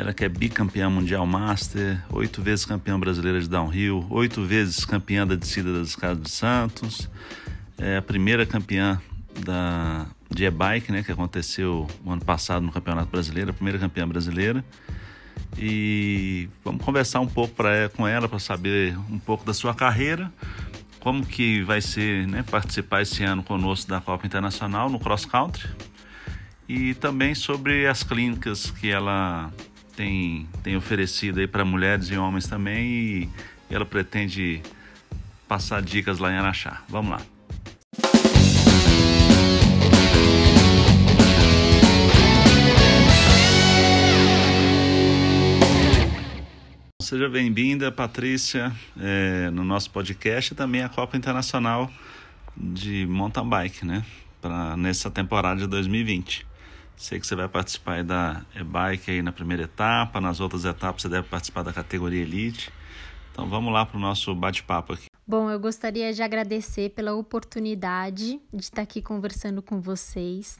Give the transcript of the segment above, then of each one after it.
ela que é bicampeã mundial master, oito vezes campeã brasileira de downhill, oito vezes campeã da descida das escadas de Santos, é a primeira campeã da de e-bike, né, que aconteceu no ano passado no Campeonato Brasileiro, a primeira campeã brasileira. E vamos conversar um pouco pra, com ela para saber um pouco da sua carreira, como que vai ser né, participar esse ano conosco da Copa Internacional no cross country e também sobre as clínicas que ela tem, tem oferecido aí para mulheres e homens também e ela pretende passar dicas lá em Araxá. Vamos lá. Seja bem-vinda, Patrícia, é, no nosso podcast e também a Copa Internacional de Mountain Bike, né? Pra, nessa temporada de 2020. Sei que você vai participar da e-bike aí na primeira etapa, nas outras etapas você deve participar da categoria Elite. Então vamos lá para o nosso bate-papo aqui. Bom, eu gostaria de agradecer pela oportunidade de estar aqui conversando com vocês.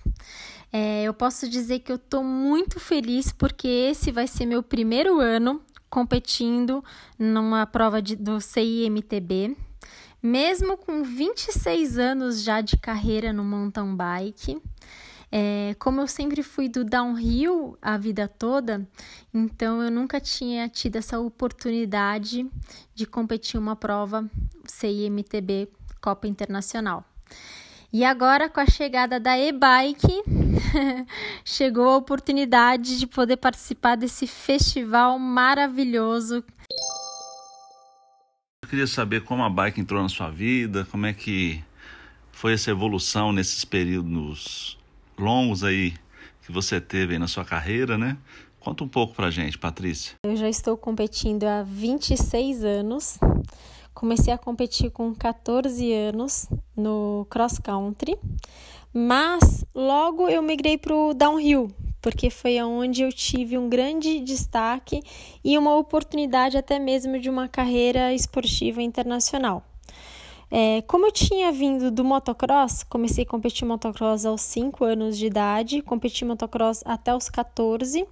É, eu posso dizer que eu estou muito feliz porque esse vai ser meu primeiro ano competindo numa prova de, do CIMTB. Mesmo com 26 anos já de carreira no mountain bike, é, como eu sempre fui do downhill a vida toda, então eu nunca tinha tido essa oportunidade de competir uma prova CIMTB Copa Internacional. E agora, com a chegada da e-bike, chegou a oportunidade de poder participar desse festival maravilhoso. Eu queria saber como a bike entrou na sua vida, como é que foi essa evolução nesses períodos longos aí que você teve aí na sua carreira, né? Conta um pouco pra gente, Patrícia. Eu já estou competindo há 26 anos. Comecei a competir com 14 anos no cross country, mas logo eu migrei para o downhill, porque foi onde eu tive um grande destaque e uma oportunidade até mesmo de uma carreira esportiva internacional. É, como eu tinha vindo do motocross, comecei a competir motocross aos 5 anos de idade, competi motocross até os 14.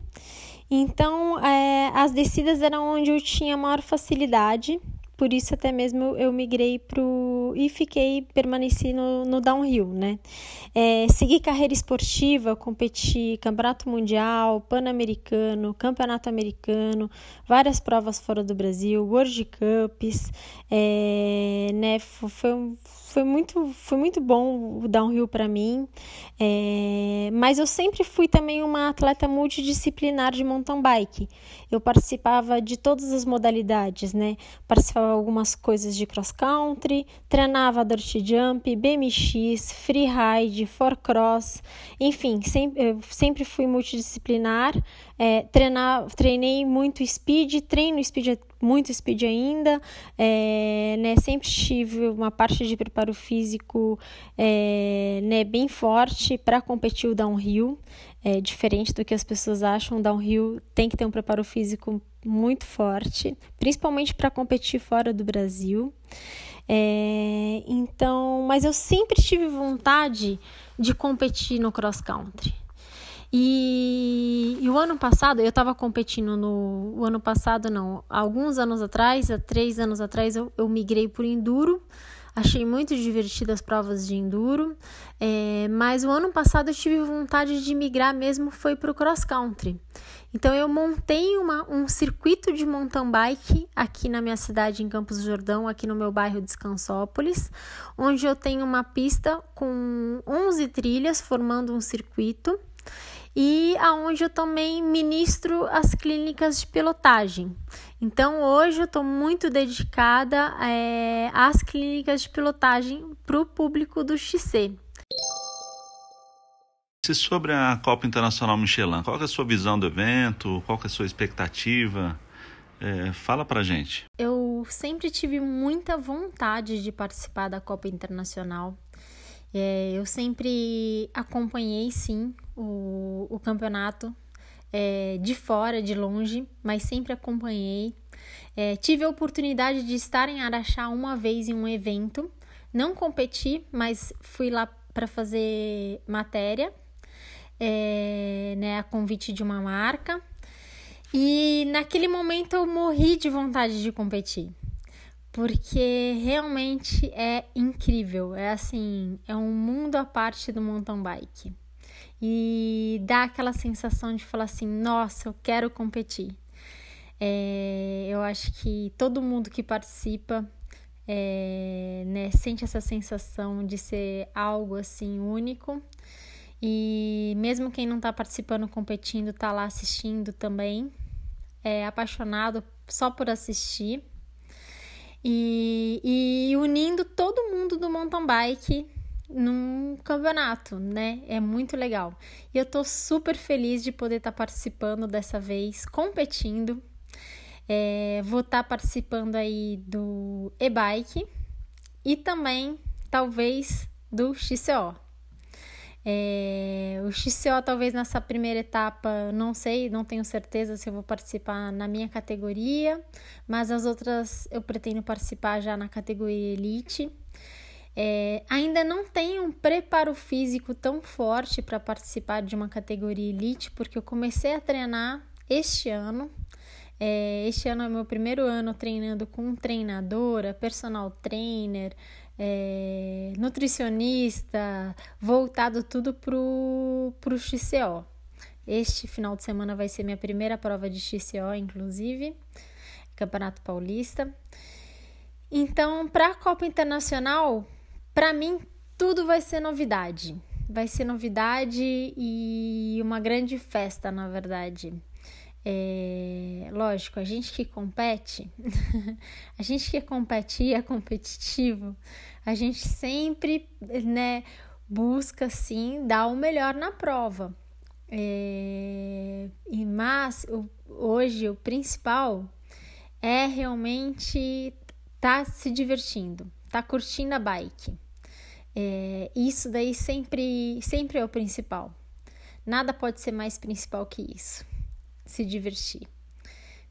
Então, é, as descidas eram onde eu tinha maior facilidade por isso até mesmo eu migrei pro e fiquei permaneci no, no downhill, né? É, segui carreira esportiva, competi campeonato mundial, pan-americano, campeonato americano, várias provas fora do Brasil, World Cups, é, né? Foi um foi muito, foi muito bom o downhill para mim, é, mas eu sempre fui também uma atleta multidisciplinar de mountain bike. Eu participava de todas as modalidades, né? Participava de algumas coisas de cross country, treinava dirt jump, BMX, freeride, for cross, enfim, sempre, eu sempre fui multidisciplinar. É, treinar, treinei muito speed, treino speed, muito speed ainda, é, né, sempre tive uma parte de preparo físico é, né, bem forte para competir o downhill, é, diferente do que as pessoas acham, downhill tem que ter um preparo físico muito forte, principalmente para competir fora do Brasil. É, então, mas eu sempre tive vontade de competir no cross country. E, e, o ano passado, eu estava competindo no. O ano passado, não, alguns anos atrás, há três anos atrás, eu, eu migrei por Enduro. Achei muito divertidas as provas de Enduro. É, mas o ano passado eu tive vontade de migrar mesmo, foi para o cross country. Então eu montei uma, um circuito de mountain bike aqui na minha cidade, em Campos do Jordão, aqui no meu bairro Descansópolis, onde eu tenho uma pista com 11 trilhas formando um circuito e aonde eu também ministro as clínicas de pilotagem. Então hoje eu estou muito dedicada é, às clínicas de pilotagem para o público do XC. Se sobre a Copa Internacional Michelin, qual é a sua visão do evento? Qual é a sua expectativa? É, fala pra gente. Eu sempre tive muita vontade de participar da Copa Internacional. É, eu sempre acompanhei, sim, o, o campeonato é, de fora, de longe, mas sempre acompanhei. É, tive a oportunidade de estar em Araxá uma vez em um evento. Não competi, mas fui lá para fazer matéria, é, né, a convite de uma marca. E naquele momento eu morri de vontade de competir. Porque realmente é incrível. É assim, é um mundo à parte do mountain bike. E dá aquela sensação de falar assim: nossa, eu quero competir. É, eu acho que todo mundo que participa é, né, sente essa sensação de ser algo assim único. E mesmo quem não está participando, competindo, está lá assistindo também, é apaixonado só por assistir. E, e unindo todo mundo do mountain bike num campeonato, né? É muito legal. E eu tô super feliz de poder estar tá participando dessa vez, competindo. É, vou estar tá participando aí do e-bike e também, talvez, do XCO. É, o XCO, talvez nessa primeira etapa, não sei, não tenho certeza se eu vou participar na minha categoria, mas as outras eu pretendo participar já na categoria Elite. É, ainda não tenho um preparo físico tão forte para participar de uma categoria Elite, porque eu comecei a treinar este ano. É, este ano é meu primeiro ano treinando com treinadora, personal trainer, é, nutricionista, voltado tudo pro, pro XCO. Este final de semana vai ser minha primeira prova de XCO, inclusive, Campeonato Paulista. Então, para a Copa Internacional, para mim tudo vai ser novidade. Vai ser novidade e uma grande festa, na verdade. É, lógico, a gente que compete, a gente que compete e é competitivo, a gente sempre né, busca sim dar o melhor na prova. É, e mas o, hoje o principal é realmente tá se divertindo, tá curtindo a bike. É, isso daí sempre, sempre é o principal. Nada pode ser mais principal que isso se divertir.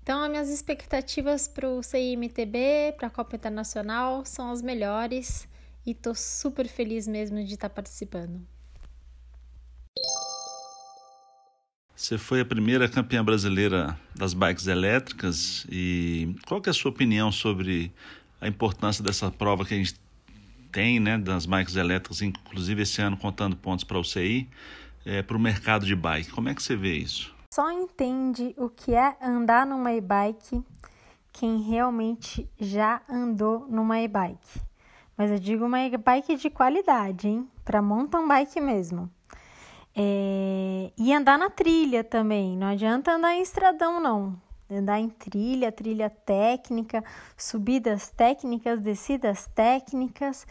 Então, as minhas expectativas para o CIMTB, para a Copa Internacional, são as melhores e tô super feliz mesmo de estar tá participando. Você foi a primeira campeã brasileira das bikes elétricas e qual é a sua opinião sobre a importância dessa prova que a gente tem, né, das bikes elétricas, inclusive esse ano contando pontos para o CI, é, para o mercado de bike? Como é que você vê isso? Só entende o que é andar numa e-bike quem realmente já andou numa e-bike. Mas eu digo uma e-bike de qualidade, hein? Para mountain bike mesmo. É... E andar na trilha também. Não adianta andar em estradão, não. Andar em trilha, trilha técnica, subidas técnicas, descidas técnicas,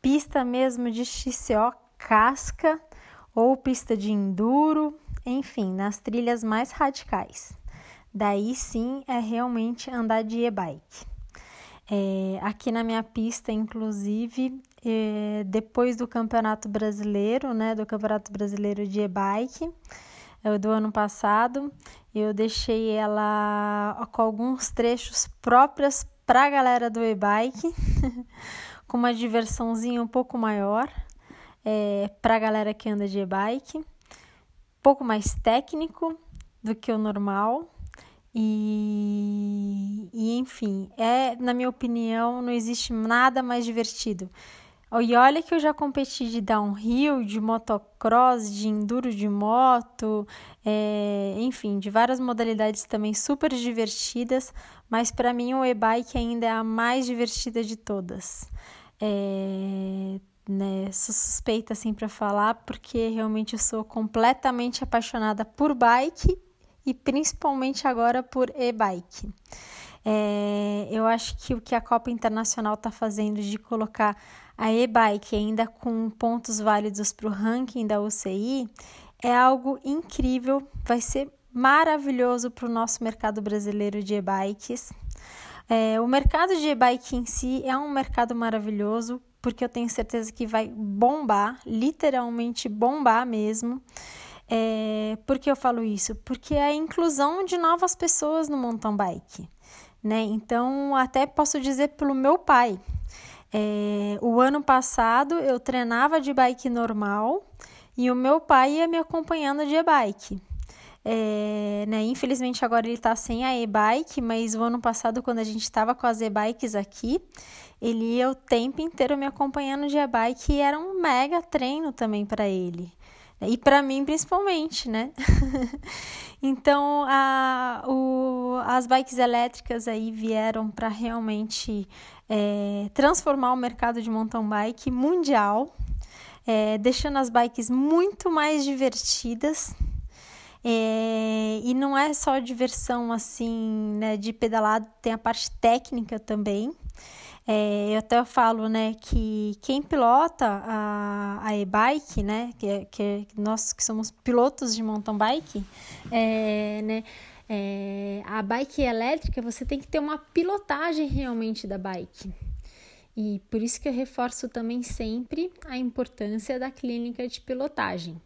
pista mesmo de XCO casca ou pista de enduro, enfim, nas trilhas mais radicais. Daí sim é realmente andar de e-bike. É, aqui na minha pista, inclusive, é, depois do Campeonato Brasileiro, né, do Campeonato Brasileiro de e-bike, é, do ano passado, eu deixei ela com alguns trechos próprios para a galera do e-bike, com uma diversãozinha um pouco maior é, para a galera que anda de e-bike pouco mais técnico do que o normal. E, e enfim, é, na minha opinião, não existe nada mais divertido. E olha que eu já competi de downhill, de motocross, de enduro de moto, é, enfim, de várias modalidades também super divertidas, mas para mim o e-bike ainda é a mais divertida de todas. É, né? Sou suspeita assim para falar porque realmente eu sou completamente apaixonada por bike e principalmente agora por e-bike. É, eu acho que o que a Copa Internacional está fazendo de colocar a e-bike ainda com pontos válidos para o ranking da UCI é algo incrível, vai ser maravilhoso para o nosso mercado brasileiro de e-bikes. É, o mercado de e-bike em si é um mercado maravilhoso, porque eu tenho certeza que vai bombar, literalmente bombar mesmo. É, por que eu falo isso? Porque é a inclusão de novas pessoas no mountain bike. Né? Então, até posso dizer pelo meu pai. É, o ano passado eu treinava de bike normal e o meu pai ia me acompanhando de e-bike. É, né? Infelizmente agora ele está sem a e-bike, mas o ano passado, quando a gente estava com as e-bikes aqui, ele ia o tempo inteiro me acompanhando de e-bike e era um mega treino também para ele. E para mim, principalmente, né? então, a, o, as bikes elétricas aí vieram para realmente é, transformar o mercado de mountain bike mundial, é, deixando as bikes muito mais divertidas. É, e não é só diversão assim, né, de pedalado, tem a parte técnica também. É, eu até falo, né, que quem pilota a, a e-bike, né, que, que nós que somos pilotos de mountain bike, é, né, é, a bike elétrica você tem que ter uma pilotagem realmente da bike. E por isso que eu reforço também sempre a importância da clínica de pilotagem.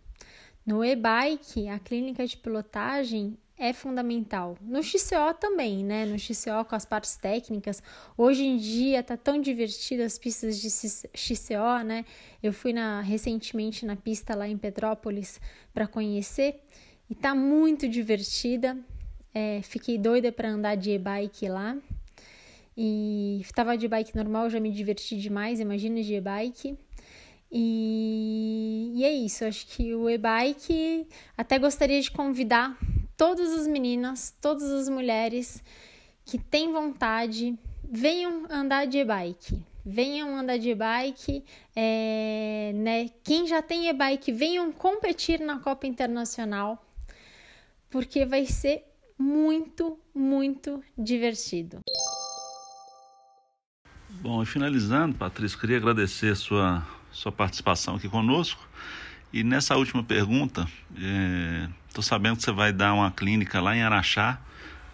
No e-bike, a clínica de pilotagem é fundamental. No XCO também, né? No XCO com as partes técnicas. Hoje em dia tá tão divertido as pistas de XCO, né? Eu fui na, recentemente na pista lá em Petrópolis para conhecer e tá muito divertida. É, fiquei doida para andar de e-bike lá. E estava de bike normal, já me diverti demais, imagina de e-bike. E, e é isso, acho que o e-bike até gostaria de convidar todas as meninas, todas as mulheres que têm vontade, venham andar de e-bike. Venham andar de bike, é, né? Quem já tem e-bike, venham competir na Copa Internacional, porque vai ser muito, muito divertido. Bom, e finalizando, Patrícia, queria agradecer sua, sua participação aqui conosco. E nessa última pergunta, estou sabendo que você vai dar uma clínica lá em Araxá,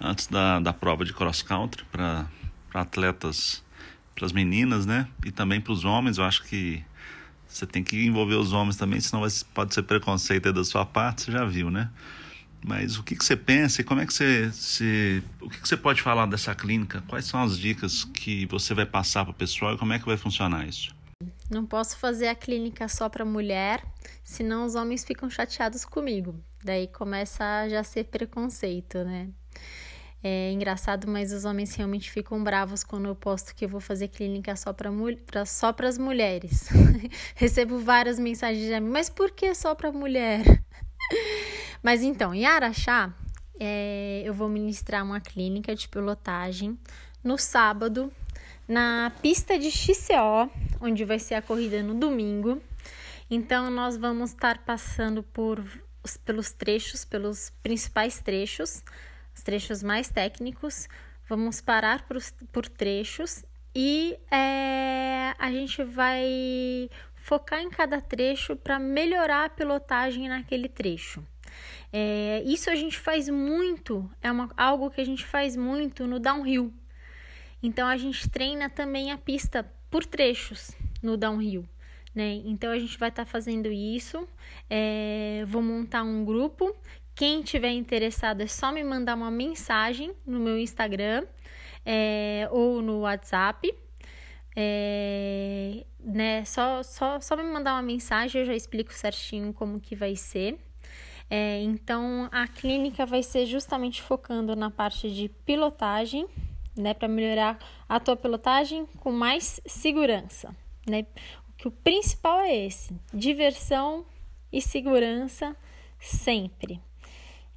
antes da, da prova de cross country, para atletas, para as meninas, né? E também para os homens. Eu acho que você tem que envolver os homens também, senão vai, pode ser preconceito da sua parte, você já viu, né? Mas o que, que você pensa e como é que você, você o que, que você pode falar dessa clínica? Quais são as dicas que você vai passar para o pessoal e como é que vai funcionar isso? Não posso fazer a clínica só para mulher, senão os homens ficam chateados comigo. Daí começa a já ser preconceito, né? É engraçado, mas os homens realmente ficam bravos quando eu posto que eu vou fazer clínica só para só as mulheres. Recebo várias mensagens de mim, mas por que só para mulher? mas então, em Araxá, é, eu vou ministrar uma clínica de pilotagem no sábado, na pista de XCO, onde vai ser a corrida no domingo. Então, nós vamos estar passando por, pelos trechos, pelos principais trechos, os trechos mais técnicos. Vamos parar por, por trechos e é, a gente vai focar em cada trecho para melhorar a pilotagem naquele trecho. É, isso a gente faz muito, é uma, algo que a gente faz muito no downhill. Então a gente treina também a pista por trechos no downhill. Né? Então a gente vai estar tá fazendo isso. É, vou montar um grupo. Quem tiver interessado é só me mandar uma mensagem no meu Instagram é, ou no WhatsApp. É, né? Só, só, só me mandar uma mensagem, eu já explico certinho como que vai ser. É, então a clínica vai ser justamente focando na parte de pilotagem né, para melhorar a tua pilotagem com mais segurança, né? Que o principal é esse: diversão e segurança sempre,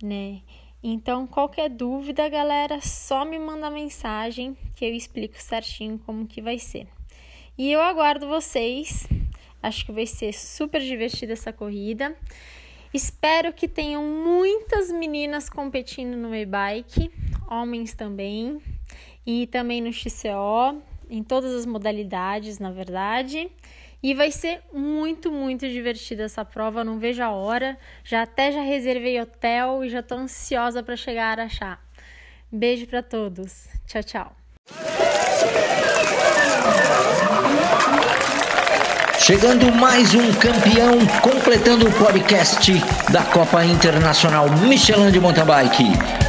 né? Então, qualquer dúvida, galera, só me manda mensagem que eu explico certinho como que vai ser. E eu aguardo vocês. Acho que vai ser super divertida essa corrida. Espero que tenham muitas meninas competindo no e-bike, homens também e também no XCO, em todas as modalidades, na verdade. E vai ser muito, muito divertida essa prova, não vejo a hora. Já até já reservei hotel e já tô ansiosa para chegar a Araxá. Beijo para todos. Tchau, tchau. Chegando mais um campeão, completando o podcast da Copa Internacional Michelin de Mountain Bike.